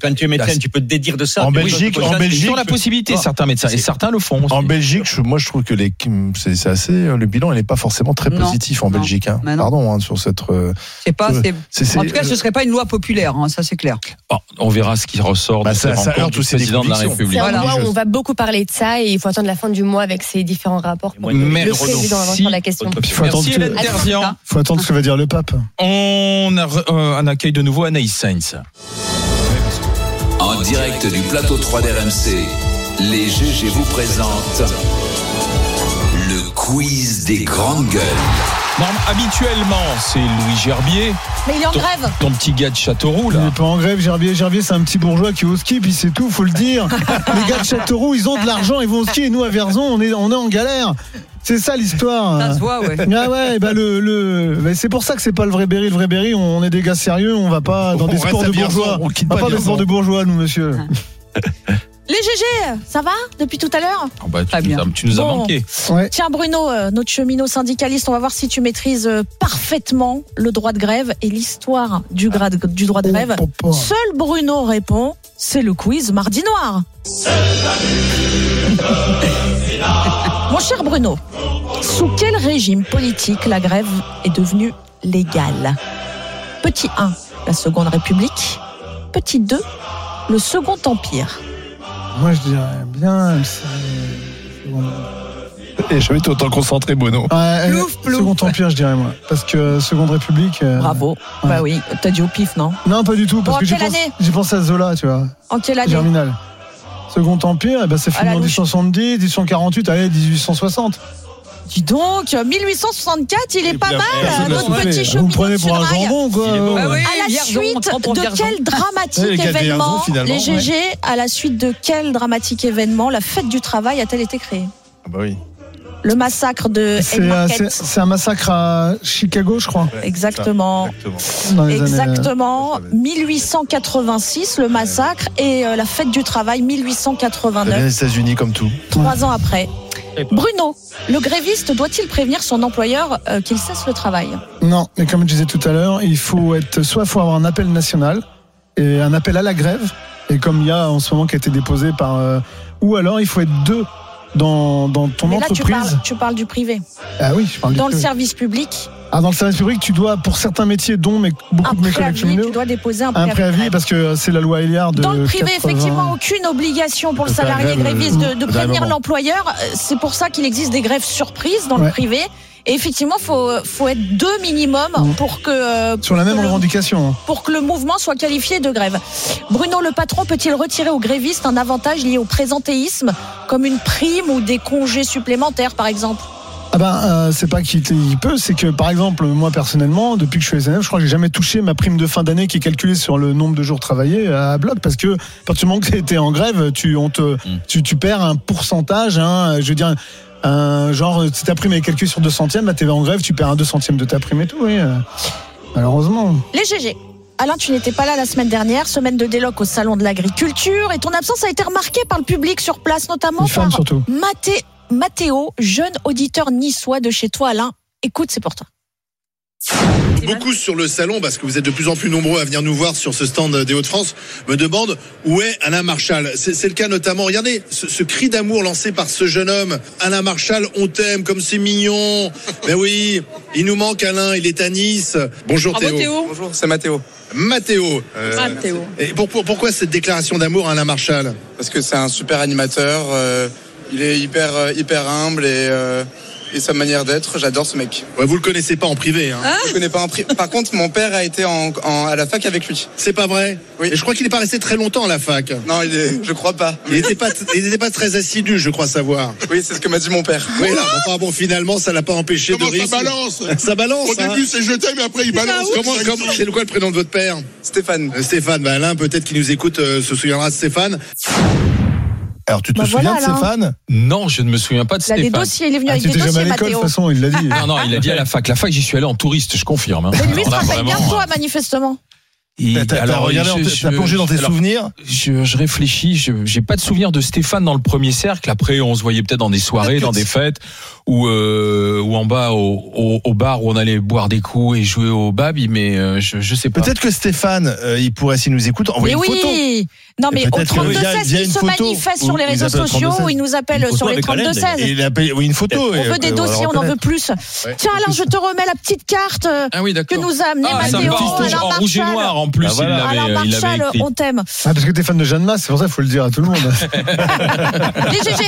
Quand tu es médecin, Là, tu peux te dédire de ça. En Belgique, en Belgique, Ils ont la possibilité, Ah. certains médecins, et certains le font. aussi. En Belgique, je- moi je trouve que les, c'est assez, le bilan il n'est pas forcément très Non, positif en non, Belgique. hein. Pardon hein, sur cette. euh, C'est pas. En tout cas, ce serait pas une loi populaire. hein, ça, c'est clair. Bon, on verra ce qui ressort Bah, de rencontres heurte du président de la. République. C'est un Voilà. mois où on va beaucoup parler de ça et il faut attendre la fin du mois avec ces différents rapports Merci. La question. Il faut attendre, Merci que- Hélène Terzian. Attends, faut attendre ce que va dire le pape. On a euh, un accueil de nouveau Anaïs Sainz. En direct du plateau 3 d'RMC, les GG vous présentent Le quiz des grandes gueules. Non, habituellement, c'est Louis Gerbier. Mais il est en Ton- grève. Ton petit gars de Châteauroux, Il là. est pas en grève, Gerbier. Gerbier, c'est un petit bourgeois qui est au ski, puis c'est tout, faut le dire. *laughs* Les gars de Châteauroux, ils ont de l'argent, ils vont au ski, et nous, à Verzon, on est, on est en galère. C'est ça l'histoire. Ça se voit, ouais. Ah ouais, bah le, le, bah c'est pour ça que c'est pas le vrai Berry. Le vrai Berry, on est des gars sérieux, on va pas dans On des sports de bourgeois. on quitte va pas pas des sports de bourgeois, nous, monsieur. Les GG, ça va depuis tout à l'heure? Oh, bah, tu, Très nous bien. as, tu nous as Bon. manqué. Ouais. Tiens Bruno, euh, notre cheminot syndicaliste, on va voir si tu maîtrises euh, parfaitement le droit de grève et l'histoire du, gra- du droit de grève. Oh, papa. Seul Bruno répond, c'est le quiz Mardi Noir. Mon cher Bruno, sous quel régime politique la grève est devenue légale? Petit 1, la Seconde République. Petit 2, le Second Empire. Moi, je dirais bien. Et jamais été autant concentré, Bruno. Ouais, Plouf, plouf. Second Empire, je dirais moi. Parce que Seconde République. euh, Bravo. Bah oui, t'as dit au pif, non? Non, pas du tout. Parce Bon, que j'ai quelle pensé, année? j'ai pensé à Zola, tu vois. En quelle année? Germinal. Second Empire, eh ben, c'est fini en louche. 1870, 1848, allez, 1860. Dis donc, 1864, il est pas mal, l'a notre petit Vous cheminot me prenez pour un jambon, quoi. À la suite de quel dramatique *laughs* événement, les GG, à la suite de quel dramatique événement la fête du travail a-t-elle été créée? Ah bah oui. Le massacre de C'est euh, un massacre à Chicago, je crois. Exactement. Exactement. Dans les années- Exactement. 1886, le massacre, et euh, la fête du travail, Ça vient 1889, des États-Unis comme tout. trois ans après. Bruno, le gréviste doit-il prévenir son employeur euh, qu'il cesse le travail? Non, mais comme je disais tout à l'heure, il faut être soit faut avoir un appel national et un appel à la grève, et comme il y a en ce moment qui a été déposé par, euh, ou alors il faut être deux dans, dans ton Mais là, tu entreprise. parles, tu parles du privé. Ah oui, je parle du Dans le privé. service public, Ah, dans le service public, tu dois, pour certains métiers, dont mes- beaucoup un de mes collègues préavis, tu dois déposer un un préavis. préavis parce que c'est la loi Eliard de Dans le privé, 80. effectivement, aucune obligation pour le salarié grève, gréviste de, euh, de prévenir l'employeur. Euh, C'est pour ça qu'il existe des grèves surprises dans le Ouais. privé. Et effectivement, faut faut être deux minimum Mhm. pour que euh, Sur la même revendication. pour que le mouvement soit qualifié de grève. Bruno, le patron peut-il retirer aux grévistes un avantage lié au présentéisme, comme une prime ou des congés supplémentaires, par exemple? Ah ben, euh, c'est pas qu'il il peut, c'est que par exemple, moi personnellement, depuis que je suis SNF, je crois que j'ai jamais touché ma prime de fin d'année qui est calculée sur le nombre de jours travaillés à bloc parce que à partir du moment que tu en grève, tu, on te, tu, tu perds un pourcentage, hein, je veux dire, un, genre, si ta prime est calculée sur 2 centièmes, bah, t'es en grève, tu perds un 2 centièmes de ta prime et tout, oui. euh, malheureusement. Les GG. Alain, tu n'étais pas là la semaine dernière, semaine de déloc au salon de l'agriculture, et ton absence a été remarquée par le public sur place, notamment par Mathéo, jeune auditeur niçois de chez toi, Alain. Écoute, c'est pour toi. Beaucoup sur le salon, parce que vous êtes de plus en plus nombreux à venir nous voir sur ce stand des Hauts-de-France, me demandent où est Alain Marchal. C'est le cas notamment, regardez, ce, ce cri d'amour lancé par ce jeune homme. Alain Marchal, on t'aime, comme c'est mignon. *laughs* Ben oui, il nous manque Alain, il est à Nice. Bonjour Bravo, Théo. Théo. Bonjour, c'est Mathéo. Mathéo. euh, Mathéo. Et pour- pour- pourquoi cette déclaration d'amour à Alain Marchal? Parce que c'est un super animateur. euh, il est hyper euh, hyper humble et, euh, et sa manière d'être, j'adore ce mec. Ouais, vous le connaissez pas en privé. Hein. Je connais pas en pri- Par contre, mon père a été en, en- à la fac avec lui. C'est pas vrai? Oui. Et je crois qu'il n'est pas resté très longtemps à la fac. Non, il est, je crois pas. Il n'était pas, il était pas très assidu, je crois savoir. Oui, c'est ce que m'a dit mon père. Oui, là, enfin bon, finalement, ça l'a pas empêché Comment de ça rire. balance? Ça balance. Au hein. début, c'est je t'aime, mais après, il balance. Comment, c'est quoi le prénom de votre père? Stéphane. Euh, Stéphane. Bah, Alain, peut-être qui nous écoute, euh, se souviendra de Stéphane. Alors, tu te Bah souviens voilà, de. Stéphane? Non, je ne me souviens pas de Il a des Stéphane. dossiers, il est venu Ah, avec des étais jamais dossiers, à l'école, de toute façon, il l'a dit. Non, non, il a dit à la fac. La fac, j'y suis allé en touriste, je confirme. hein. Mais lui, il se rappelle bien de toi, manifestement. T'as- plongé dans tes alors, souvenirs je, je réfléchis, je j'ai pas de souvenir de Stéphane dans le premier cercle. Après, on se voyait peut-être dans des soirées, dans des fêtes, ou euh, ou en bas au, au, au bar où on allait boire des coups et jouer au babi, mais euh, je je sais pas. Peut-être que Stéphane, euh, il pourrait, s'il nous écoute, envoyer Mais une photo. oui Non, mais au peut-être que 32 via- 16, via il se photo, manifeste sur les réseaux sociaux 32 ou il nous appelle sur photo les avec 32 Alain, 16. Et il appelle, oui, une photo. On veut euh, des dossiers, on en veut plus. Tiens, Alain, je te remets la petite carte euh, Ah oui, que nous a amené Ah, Mathéo. sympa, en, rouge- Alain Marchal. En plus, Ah, voilà. il l'avait l'avait Marchal, écrit. on t'aime. Ah, parce que t'es fan de Jeanne Masse, c'est pour ça qu'il faut le dire à tout le monde. *laughs* Les GG,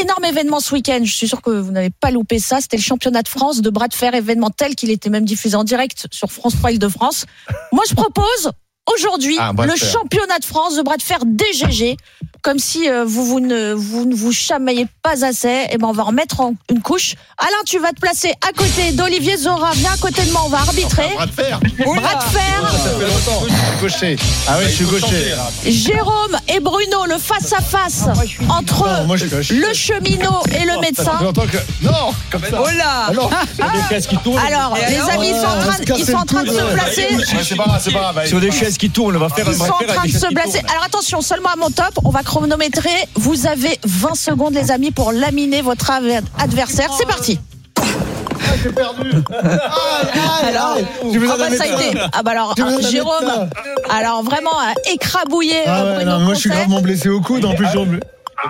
énorme événement ce week-end. Je suis sûr que vous n'avez pas loupé ça. C'était le championnat de France de bras de fer événement tel qu'il était même diffusé en direct sur France 3 Île-de-France. Moi, je propose aujourd'hui Ah, le championnat de France de bras de fer DGG. Comme si euh, vous, vous, ne, vous ne vous chamaillez pas assez, et ben on va remettre en une couche. Alain, tu vas te placer à côté d'Olivier Zora. Viens à côté de moi, on va arbitrer. Bras de fer. Bras de fer. Ça fait longtemps. Je suis gaucher. Ah oui, je suis gaucher. Jérôme et Bruno, le face-à-face entre Non, moi, le cheminot et le médecin. Que. Non, comme ça. Oh là Ah chaises qui tournent. Alors, les amis, ils sont en train, ils sont en train de se placer. C'est pas grave, c'est pas grave. Sur des chaises qui tournent, on va faire un Ils sont en train de se tournent. Alors attention, seulement à mon top, on va chronométrer. Vous avez 20 secondes, les amis, pour laminer votre adversaire. C'est parti. J'ai perdu. Alors, J'ai besoin ah bah, ça a été. Ah bah alors, Jérôme. Alors vraiment à écrabouiller Ah euh, ouais, Bruno non, mais moi je suis gravement blessé au coude, en plus je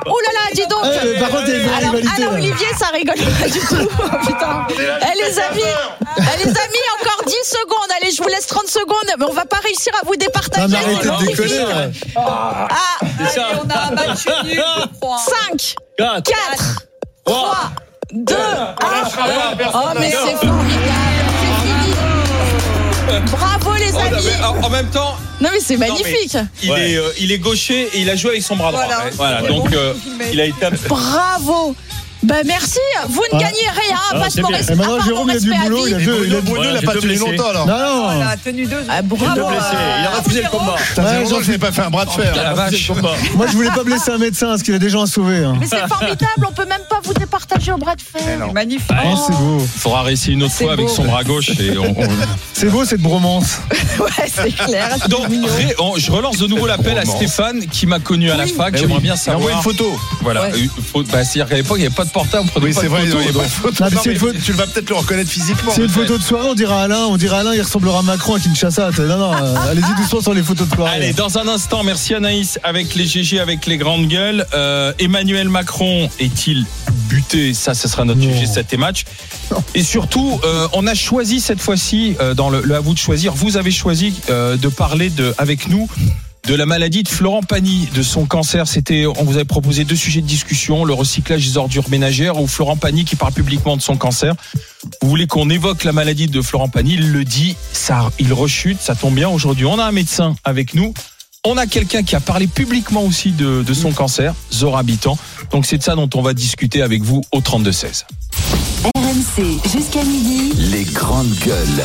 Oh là là, dis donc. Mais par contre, il y a une vraie Alors, là. Olivier, ça rigole pas du tout. Oh, *laughs* putain. Eh, les amis, eh, les amis, encore 10 secondes. Allez, je vous laisse 30 secondes, mais on va pas réussir à vous départager. Non, mais arrêtez de déconner. ouais. Ah, C'est ça. On a un match nul, je crois. 5, 4, 4, 3, 2, 1. Oh, mais c'est formidable. C'est fini. Bravo, les Oh, non, amis. en même temps, Non, mais c'est magnifique. il, est, euh, il est gaucher et il a joué avec son bras droit. Voilà. Ouais. Voilà, C'est donc bon, euh, il a été. *laughs* Bravo. Ben merci, vous ne Ah. gagnez rien, Ah, passe c'est mon respect. Et maintenant, Jérôme, il a du boulot, il a deux, il a Bruno, deux. Il a pas deux tenu blessés. longtemps alors. Non, non. Voilà, tenue 2. Ah, Il est bravo. blessé. Il a refusé le combat. Ça Ouais, fait longtemps j'en que je n'ai pas fait un bras de fer. La vache. *laughs* Moi je voulais pas *laughs* blesser un médecin parce qu'il a des gens à sauver. hein. Mais c'est formidable, on peut même pas vous départager au bras de fer. Magnifique. Oh, c'est beau. Il faudra réessayer une autre fois avec son bras gauche. Et on- on- *laughs* C'est beau cette bromance. Ouais, c'est clair. Donc, mignon. ré- on- je relance de nouveau l'appel à. Stéphane qui m'a connu à la fac. Eh J'aimerais bien Il a envoyé savoir. une photo. Voilà. Bah, C'est-à-dire qu'à l'époque, il n'y avait pas de portable. Oui, c'est vrai, photo, il y a pas de photo. Non, mais Non, c'est mais une faute- Tu vas peut-être le reconnaître physiquement. C'est une photo de soirée, on dirait Alain, on dirait Alain, il ressemblera à Macron à Kinshasa. Non, non, euh, allez-y doucement sur les photos de soirée. Allez, dans un instant, merci Anaïs avec les GG, avec les grandes gueules. Euh, Emmanuel Macron est-il buté? Ça, ce sera notre Non. sujet cet match. Et surtout, euh, on a choisi cette fois-ci, euh, dans le, le à vous de choisir, vous avez choisi euh, de parler de, avec nous de la maladie de Florent Pagny, de son cancer. C'était, on vous avait proposé deux sujets de discussion, le recyclage des ordures ménagères ou Florent Pagny qui parle publiquement de son cancer. Vous voulez qu'on évoque la maladie de Florent Pagny? Il le dit, ça, il rechute, ça tombe bien. Aujourd'hui, on a un médecin avec nous. On a quelqu'un qui a parlé publiquement aussi de, de son cancer, Zora Habitant. Donc c'est de ça dont on va discuter avec vous au 32-16. RMC jusqu'à midi. Les grandes gueules.